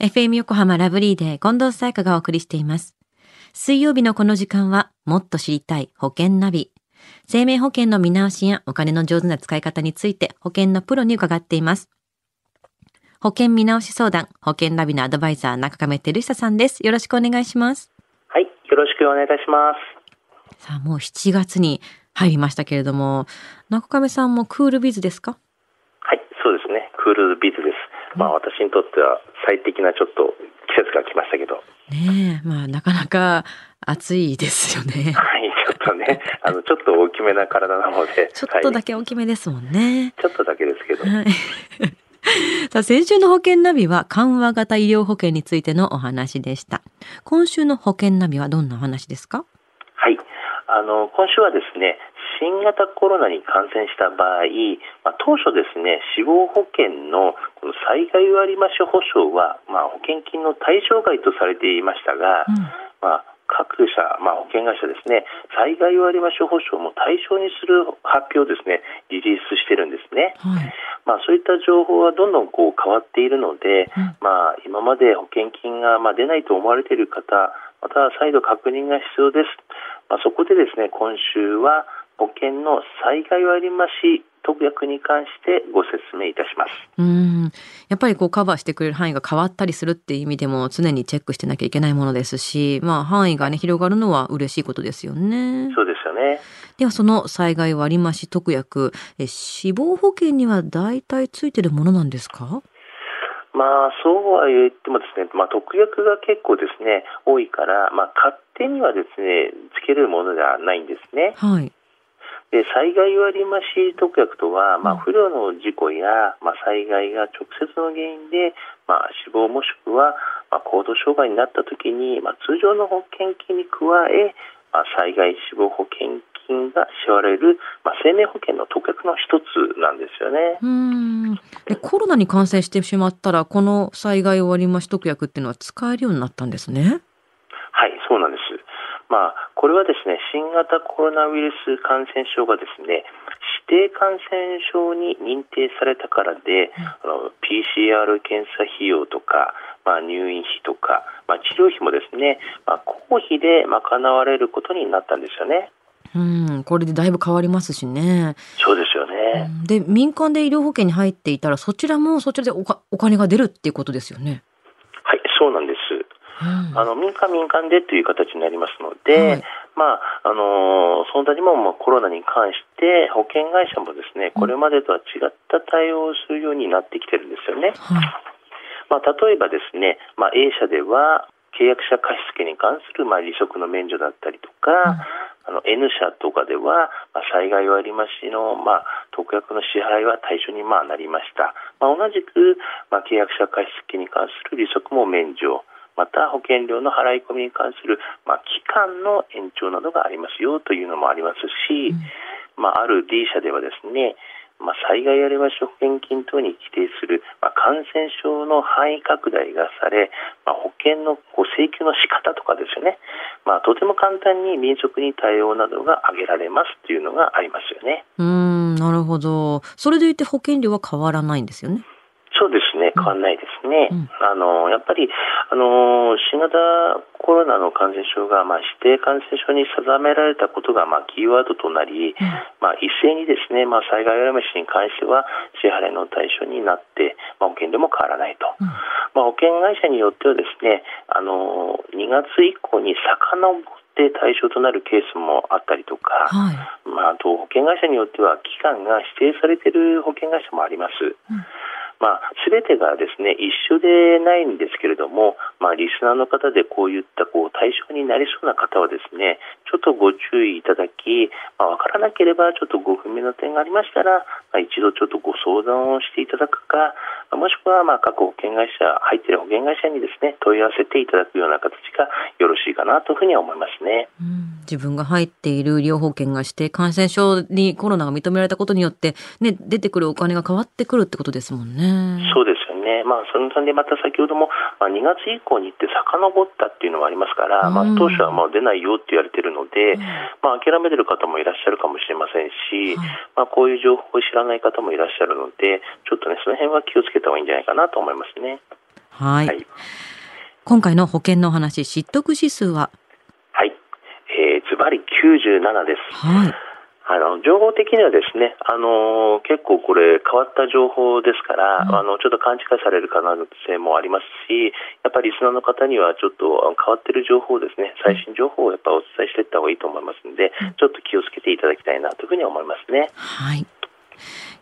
FM 横浜ラブリーで近藤沙耶香がお送りしています。水曜日のこの時間は、もっと知りたい保険ナビ。生命保険の見直しやお金の上手な使い方について保険のプロに伺っています。保険見直し相談、保険ナビのアドバイザー、中亀照久さんです。よろしくお願いします。はい、よろしくお願いいたします。さあ、もう7月に入りましたけれども、中亀さんもクールビズですか？はい、そうですね。クールビズです。まあ私にとっては最適なちょっと季節が来ましたけど。ねえ、まあなかなか暑いですよね。はい、ちょっとね、あの、ちょっと大きめな体なので。ちょっとだはいけ大きめですもんね。ちょっとだけですけど。はい。さあ、先週の保険ナビは緩和型医療保険についてのお話でした。今週の保険ナビはどんなお話ですか？はい。あの、今週はですね、新型コロナに感染した場合、まあ、当初ですね、死亡保険のこの災害割増保証は、まあ、保険金の対象外とされていましたが、うんまあ、各社、まあ、保険会社ですね、災害割増保証も対象にする発表をですね、リリースしてるんですね。はい。まあ、そういった情報はどんどんこう変わっているので、うんまあ、今まで保険金がまあ出ないと思われている方、または再度確認が必要です。まあ、そこでですね、今週は保険の災害割増特約に関してご説明いたします。うん。やっぱりこうカバーしてくれる範囲が変わったりするっていう意味でも常にチェックしてなきゃいけないものですし、まあ範囲がね、広がるのは嬉しいことですよね。そうですよね。ではその災害割増特約、え死亡保険には大体ついてるものなんですか？まあ、そうは言ってもですね、まあ、特約が結構ですね、多いから、まあ、勝手にはですね、つけれるものではないんですね。はい。で災害割増特約とは、まあ、うん不慮の事故や、まあ、災害が直接の原因で、まあ、死亡もしくは、まあ、行動障害になったときに、まあ、通常の保険金に加え、まあ、災害死亡保険金が支払われる、まあ、生命保険の特約の一つなんですよね。うん。えコロナに感染してしまったら、この災害割増特約っていうのは使えるようになったんですね。はい、そうなんです。まあ、これはですね、新型コロナウイルス感染症がですね、指定感染症に認定されたからで、あの PCR 検査費用とか、まあ、入院費とか、まあ、治療費もですね、まあ、公費で賄われることになったんですよね。うん。これでだいぶ変わりますしね。そうですよね。で、民間で医療保険に入っていたら、そちらもそちらでおかお金が出るっていうことですよね。はい、そうなんです。うんあの民間民間でという形になりますので、はいまああのその他にも、まあ、コロナに関して保険会社もですねこれまでとは違った対応をするようになってきてるんですよね。はい。まあ、例えばですね、まあ、A 社では契約者貸付に関する、まあ、利息の免除だったりとか、あの N 社とかでは、まあ、災害割増の、まあ、特約の支払いは対象に、まあ、なりました。まあ、同じく、まあ、契約者貸付に関する利息も免除。また保険料の払い込みに関する、まあ、期間の延長などがありますよというのもありますし、まあ、ある D 社ではですね、まあ、災害割増保険金等に規定する、まあ、感染症の範囲拡大がされ、まあ、保険のこう請求の仕方とかですよね、まあ、とても簡単に民族に対応などが挙げられますというのがありますよね。うん、なるほど。それでいて保険料は変わらないんですよね。そうですね、変わらないですね。うんあのやっぱりあの新型コロナの感染症が、まあ、指定感染症に定められたことが、まあ、キーワードとなり、まあ、一斉にですね、まあ、災害割増に関しては支払いの対象になって、まあ、保険料も変わらないと。うんまあ、保険会社によってはですね、あの2月以降に遡って対象となるケースもあったりとか、はい。まあ、あと保険会社によっては期間が指定されている保険会社もあります。まあ、すべてがですね、一緒でないんですけれども、まあ、リスナーの方でこういったこう対象になりそうな方はですね、ちょっとご注意いただき、まあ、わからなければちょっとご不明な点がありましたら、まあ、一度ちょっとご相談をしていただくか、もしくはまあ各保険会社、入っている保険会社にですね、問い合わせていただくような形がよろしいかなというふうには思いますね。うん自分が入っている医療保険がして感染症にコロナが認められたことによって、ね、出てくるお金が変わってくるってことですもんね。そうですよね。まあ、その点でまた先ほども、まあ、2月以降に行って遡ったっていうのもありますから、うんまあ、当初はもう出ないよって言われてるので、まあ、諦めてる方もいらっしゃるかもしれませんし、はいまあ、こういう情報を知らない方もいらっしゃるので、ちょっとね、その辺は気をつけた方がいいんじゃないかなと思いますね。はい。はい、今回の保険のお話、知得指数は97です。はい。あの情報的にはですね、あの結構これ変わった情報ですから、うん、あのちょっと勘違いされる可能性もありますし、やっぱりリスナーの方にはちょっと変わっている情報ですね、最新情報をやっぱお伝えしていった方がいいと思いますので、うん、ちょっと気をつけていただきたいなというふうに思いますね。はい。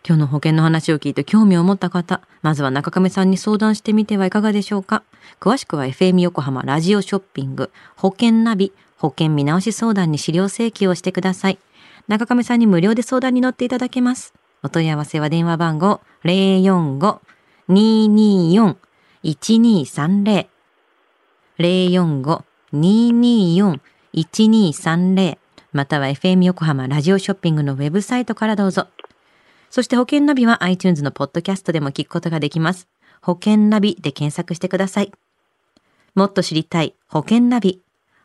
今日の保険の話を聞いて興味を持った方、まずは中亀さんに相談してみてはいかがでしょうか。詳しくは FM 横浜ラジオショッピング保険ナビ保険見直し相談に資料請求をしてください。中亀さんに無料で相談に乗っていただけます。お問い合わせは電話番号045-224-1230 045-224-1230または FM 横浜ラジオショッピングのウェブサイトからどうぞ。そして保険ナビは iTunes のポッドキャストでも聞くことができます。保険ナビで検索してください。もっと知りたい保険ナビ。